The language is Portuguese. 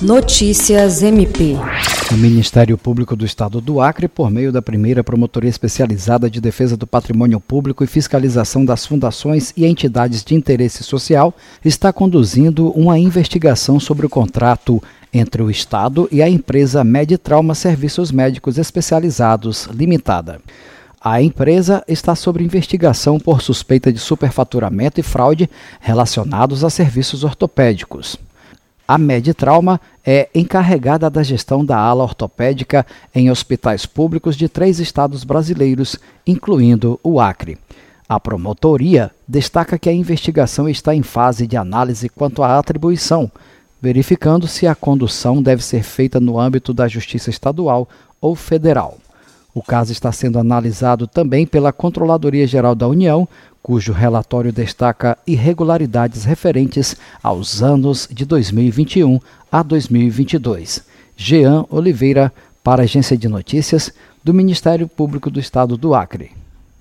Notícias MP. O Ministério Público do Estado do Acre, por meio da primeira Promotoria Especializada de Defesa do Patrimônio Público e Fiscalização das Fundações e Entidades de Interesse Social, está conduzindo uma investigação sobre o contrato entre o Estado e a empresa Meditrauma Serviços Médicos Especializados Limitada. A empresa está sob investigação por suspeita de superfaturamento e fraude relacionados a serviços ortopédicos. A Meditrauma é encarregada da gestão da ala ortopédica em hospitais públicos de três estados brasileiros, incluindo o Acre. A promotoria destaca que a investigação está em fase de análise quanto à atribuição, verificando se a condução deve ser feita no âmbito da Justiça Estadual ou Federal. O caso está sendo analisado também pela Controladoria Geral da União, cujo relatório destaca irregularidades referentes aos anos de 2021 a 2022. Jean Oliveira, para a Agência de Notícias do Ministério Público do Estado do Acre.